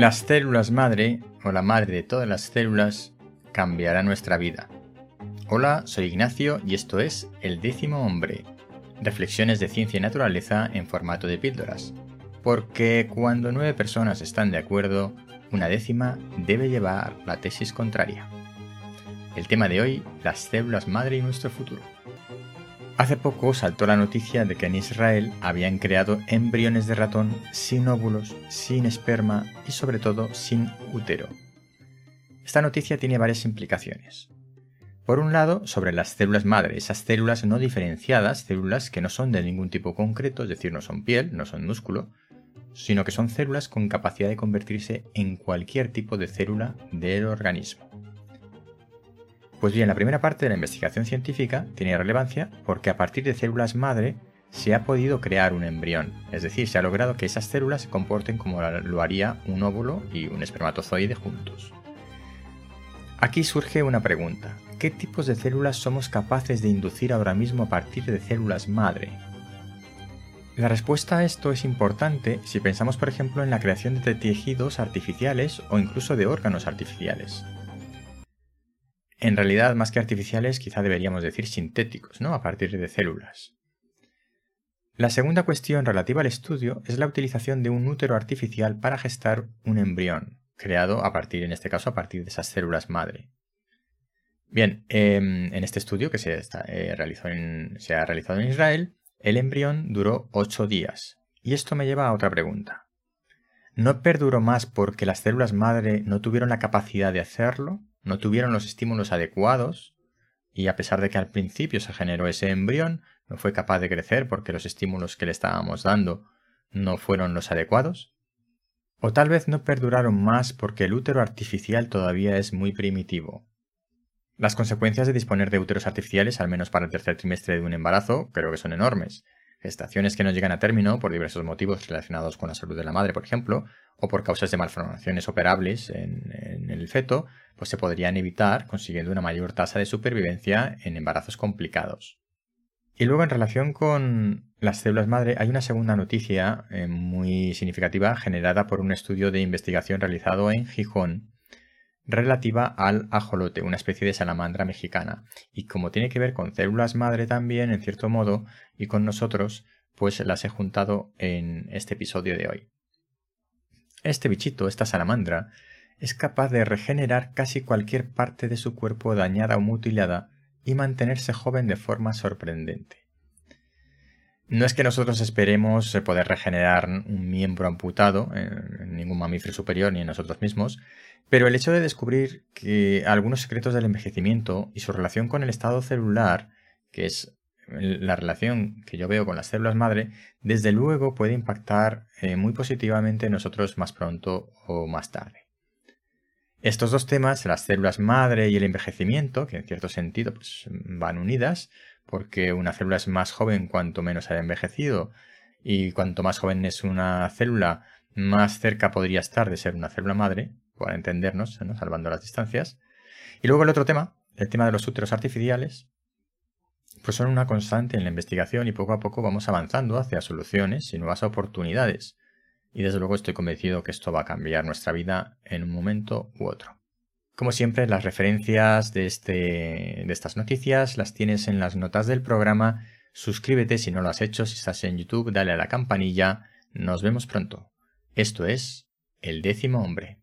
Las células madre, o la madre de todas las células, cambiará nuestra vida. Hola, soy Ignacio y esto es El décimo hombre. Reflexiones de ciencia y naturaleza en formato de píldoras. Porque cuando nueve personas están de acuerdo, una décima debe llevar la tesis contraria. El tema de hoy, las células madre y nuestro futuro. Hace poco saltó la noticia de que en Israel habían creado embriones de ratón sin óvulos, sin esperma y sobre todo sin útero. Esta noticia tiene varias implicaciones. Por un lado, sobre las células madre, esas células no diferenciadas, células que no son de ningún tipo concreto, es decir, no son piel, no son músculo, sino que son células con capacidad de convertirse en cualquier tipo de célula del organismo. Pues bien, la primera parte de la investigación científica tiene relevancia porque a partir de células madre se ha podido crear un embrión, es decir, se ha logrado que esas células se comporten como lo haría un óvulo y un espermatozoide juntos. Aquí surge una pregunta. ¿Qué tipos de células somos capaces de inducir ahora mismo a partir de células madre? La respuesta a esto es importante si pensamos por ejemplo en la creación de tejidos artificiales o incluso de órganos artificiales. En realidad, más que artificiales, quizá deberíamos decir sintéticos, ¿no? A partir de células. La segunda cuestión relativa al estudio es la utilización de un útero artificial para gestar un embrión, creado a partir, en este caso, a partir de esas células madre. Bien, em, en este estudio que se, eh, realizó se ha realizado en Israel, el embrión duró 8 días. Y esto me lleva a otra pregunta. ¿No perduró más porque las células madre no tuvieron la capacidad de hacerlo? No tuvieron los estímulos adecuados y a pesar de que al principio se generó ese embrión, no fue capaz de crecer porque los estímulos que le estábamos dando no fueron los adecuados? O tal vez no perduraron más porque el útero artificial todavía es muy primitivo. Las consecuencias de disponer de úteros artificiales, al menos para el tercer trimestre de un embarazo, creo que son enormes gestaciones que no llegan a término por diversos motivos relacionados con la salud de la madre, por ejemplo, o por causas de malformaciones operables en, el feto, pues se podrían evitar consiguiendo una mayor tasa de supervivencia en embarazos complicados. Y luego en relación con las células madre hay una segunda noticia eh, muy significativa generada por un estudio de investigación realizado en Gijón relativa al ajolote, una especie de salamandra mexicana. Y como tiene que ver con células madre también, en cierto modo, y con nosotros, pues las he juntado en este episodio de hoy. Este bichito, esta salamandra, es capaz de regenerar casi cualquier parte de su cuerpo dañada o mutilada y mantenerse joven de forma sorprendente. No es que nosotros esperemos poder regenerar un miembro amputado en ningún mamífero superior ni en nosotros mismos, pero el hecho de descubrir que algunos secretos del envejecimiento y su relación con el estado celular, que es la relación que yo veo con las células madre, desde luego puede impactar eh, muy positivamente en nosotros más pronto o más tarde. Estos dos temas, las células madre y el envejecimiento, que en cierto sentido pues, van unidas, porque una célula es más joven cuanto menos haya envejecido, y cuanto más joven es una célula, más cerca podría estar de ser una célula madre, para entendernos, salvando las distancias. Y luego el otro tema, el tema de los úteros artificiales, pues son una constante en la investigación y poco a poco vamos avanzando hacia soluciones y nuevas oportunidades. Y desde luego estoy convencido que esto va a cambiar nuestra vida en un momento u otro. Como siempre, las referencias de, este, de estas noticias las tienes en las notas del programa. Suscríbete si no lo has hecho, si estás en YouTube, dale a la campanilla. Nos vemos pronto. Esto es El décimo hombre.